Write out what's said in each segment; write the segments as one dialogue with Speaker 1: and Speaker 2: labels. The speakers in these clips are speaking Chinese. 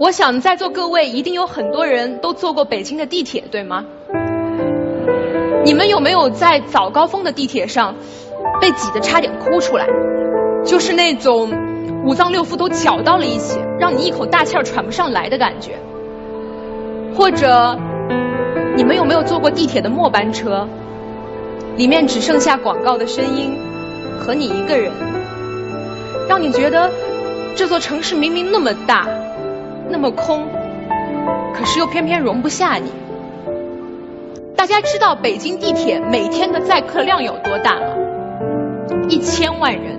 Speaker 1: 我想在座各位一定有很多人都坐过北京的地铁，对吗？你们有没有在早高峰的地铁上被挤得差点哭出来？就是那种五脏六腑都搅到了一起，让你一口大气儿喘不上来的感觉。或者，你们有没有坐过地铁的末班车？里面只剩下广告的声音和你一个人，让你觉得这座城市明明那么大。那么空，可是又偏偏容不下你。大家知道北京地铁每天的载客量有多大吗？一千万人。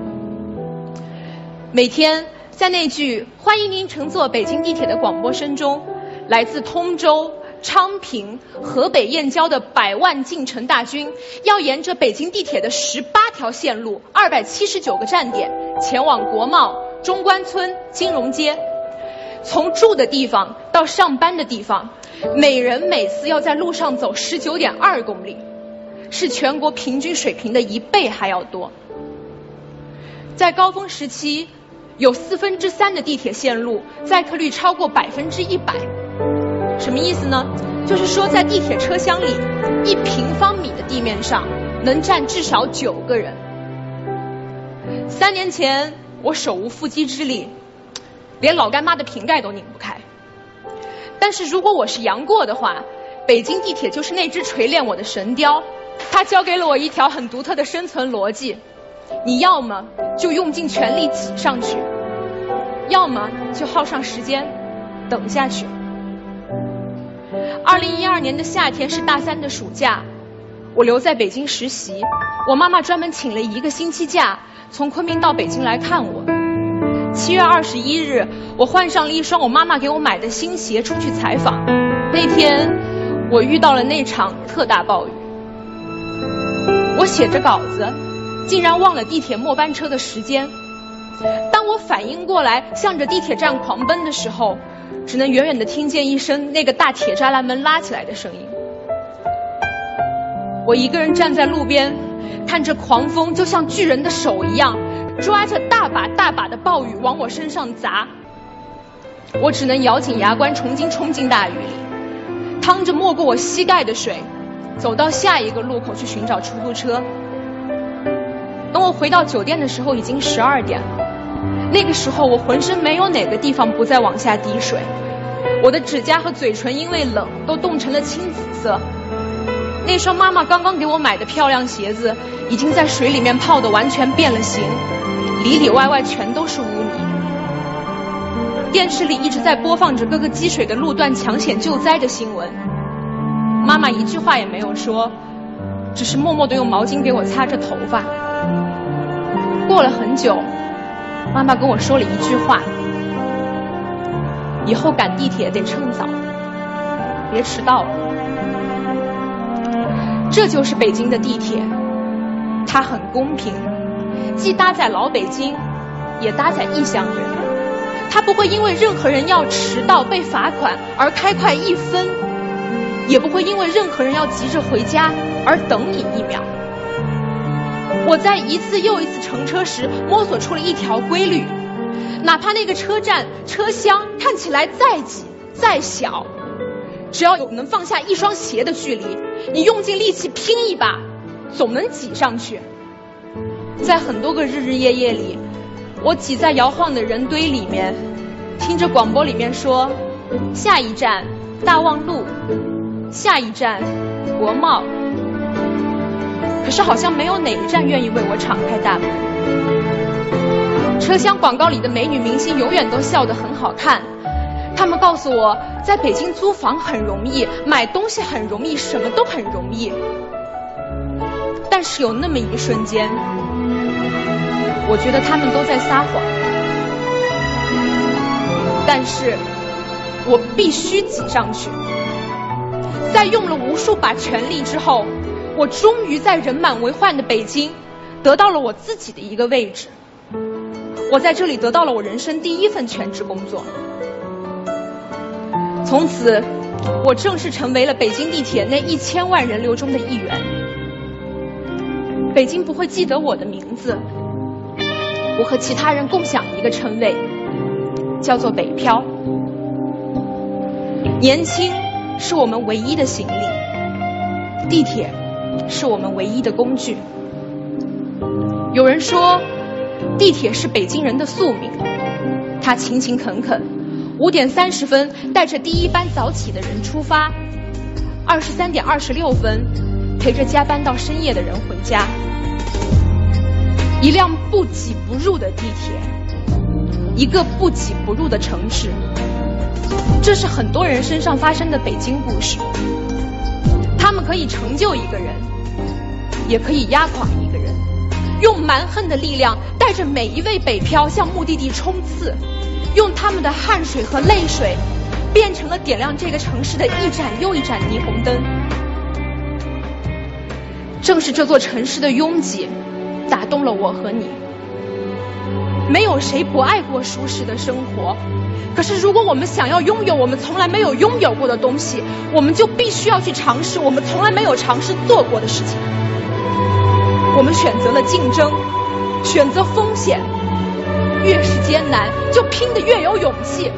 Speaker 1: 每天在那句“欢迎您乘坐北京地铁”的广播声中，来自通州、昌平、河北燕郊的百万进城大军，要沿着北京地铁的十八条线路、二百七十九个站点，前往国贸、中关村、金融街。从住的地方到上班的地方，每人每次要在路上走十九点二公里，是全国平均水平的一倍还要多。在高峰时期，有四分之三的地铁线路载客率超过百分之一百。什么意思呢？就是说在地铁车厢里，一平方米的地面上能站至少九个人。三年前，我手无缚鸡之力。连老干妈的瓶盖都拧不开。但是如果我是杨过的话，北京地铁就是那只锤炼我的神雕，它教给了我一条很独特的生存逻辑：你要么就用尽全力挤上去，要么就耗上时间等下去。二零一二年的夏天是大三的暑假，我留在北京实习，我妈妈专门请了一个星期假，从昆明到北京来看我。七月二十一日，我换上了一双我妈妈给我买的新鞋，出去采访。那天，我遇到了那场特大暴雨。我写着稿子，竟然忘了地铁末班车的时间。当我反应过来，向着地铁站狂奔的时候，只能远远的听见一声那个大铁栅栏门拉起来的声音。我一个人站在路边，看着狂风，就像巨人的手一样。抓着大把大把的暴雨往我身上砸，我只能咬紧牙关重新冲进大雨里，趟着没过我膝盖的水，走到下一个路口去寻找出租车。等我回到酒店的时候，已经十二点了。那个时候，我浑身没有哪个地方不再往下滴水，我的指甲和嘴唇因为冷都冻成了青紫色。那双妈妈刚刚给我买的漂亮鞋子，已经在水里面泡的完全变了形。里里外外全都是污泥。电视里一直在播放着各个积水的路段抢险救灾的新闻。妈妈一句话也没有说，只是默默的用毛巾给我擦着头发。过了很久，妈妈跟我说了一句话：以后赶地铁得趁早，别迟到了。这就是北京的地铁，它很公平。既搭载老北京，也搭载异乡人。它不会因为任何人要迟到被罚款而开快一分，也不会因为任何人要急着回家而等你一秒。我在一次又一次乘车时摸索出了一条规律：哪怕那个车站车厢看起来再挤再小，只要有能放下一双鞋的距离，你用尽力气拼一把，总能挤上去。在很多个日日夜夜里，我挤在摇晃的人堆里面，听着广播里面说：下一站大望路，下一站国贸。可是好像没有哪一站愿意为我敞开大门。车厢广告里的美女明星永远都笑得很好看，他们告诉我，在北京租房很容易，买东西很容易，什么都很容易。但是有那么一瞬间。我觉得他们都在撒谎，但是我必须挤上去。在用了无数把全力之后，我终于在人满为患的北京得到了我自己的一个位置。我在这里得到了我人生第一份全职工作，从此我正式成为了北京地铁那一千万人流中的一员。北京不会记得我的名字。我和其他人共享一个称谓，叫做“北漂”。年轻是我们唯一的行李，地铁是我们唯一的工具。有人说，地铁是北京人的宿命，他勤勤恳恳，五点三十分带着第一班早起的人出发，二十三点二十六分陪着加班到深夜的人回家。一辆不挤不入的地铁，一个不挤不入的城市。这是很多人身上发生的北京故事，他们可以成就一个人，也可以压垮一个人，用蛮横的力量带着每一位北漂向目的地冲刺，用他们的汗水和泪水，变成了点亮这个城市的一盏又一盏霓虹灯。正是这座城市的拥挤，打动了我和你。没有谁不爱过舒适的生活。可是，如果我们想要拥有我们从来没有拥有过的东西，我们就必须要去尝试我们从来没有尝试做过的事情。我们选择了竞争，选择风险，越是艰难，就拼得越有勇气。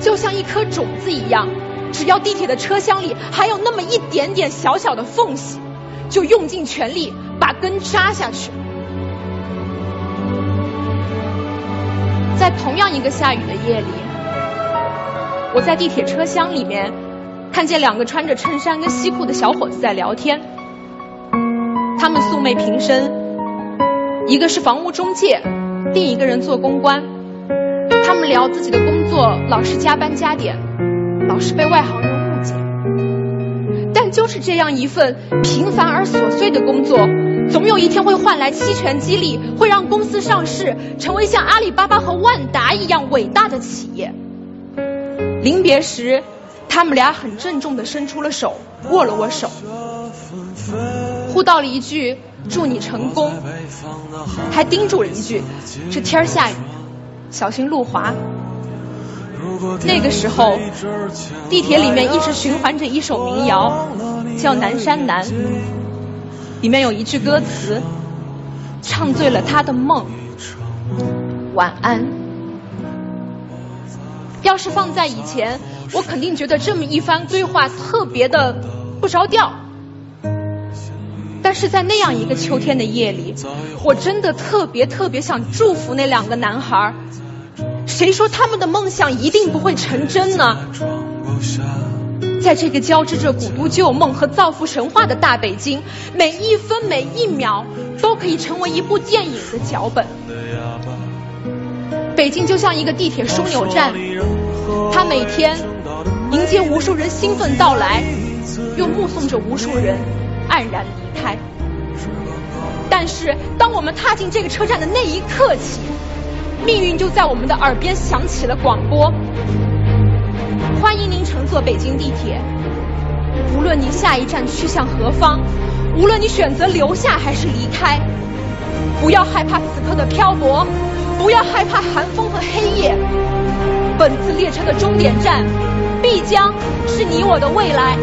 Speaker 1: 就像一颗种子一样，只要地铁的车厢里还有那么一点点小小的缝隙，就用尽全力把根扎下去。在同样一个下雨的夜里。我在地铁车厢里面，看见两个穿着衬衫跟西裤的小伙子在聊天。他们素昧平生，一个是房屋中介，另一个人做公关。他们聊自己的工作，老是加班加点，老是被外行人误解。但就是这样一份平凡而琐碎的工作，总有一天会换来期权激励，会让公司上市，成为像阿里巴巴和万达一样伟大的企业。临别时，他们俩很郑重的伸出了手，握了握手，互道了一句“祝你成功”，还叮嘱了一句：“这天下雨，小心路滑。”那个时候，地铁里面一直循环着一首民谣，叫《南山南》，里面有一句歌词，唱醉了他的梦。晚安。要是放在以前，我肯定觉得这么一番规划特别的不着调。但是在那样一个秋天的夜里，我真的特别特别想祝福那两个男孩。谁说他们的梦想一定不会成真呢？在这个交织着古都旧梦和造福神话的大北京，每一分每一秒都可以成为一部电影的脚本。北京就像一个地铁枢纽站，它每天迎接无数人兴奋到来，又目送着无数人黯然离开。但是，当我们踏进这个车站的那一刻起，命运就在我们的耳边响起了广播：欢迎您乘坐北京地铁，无论您下一站去向何方，无论你选择留下还是离开，不要害怕此刻的漂泊。不要害怕寒风和黑夜，本次列车的终点站必将是你我的未来。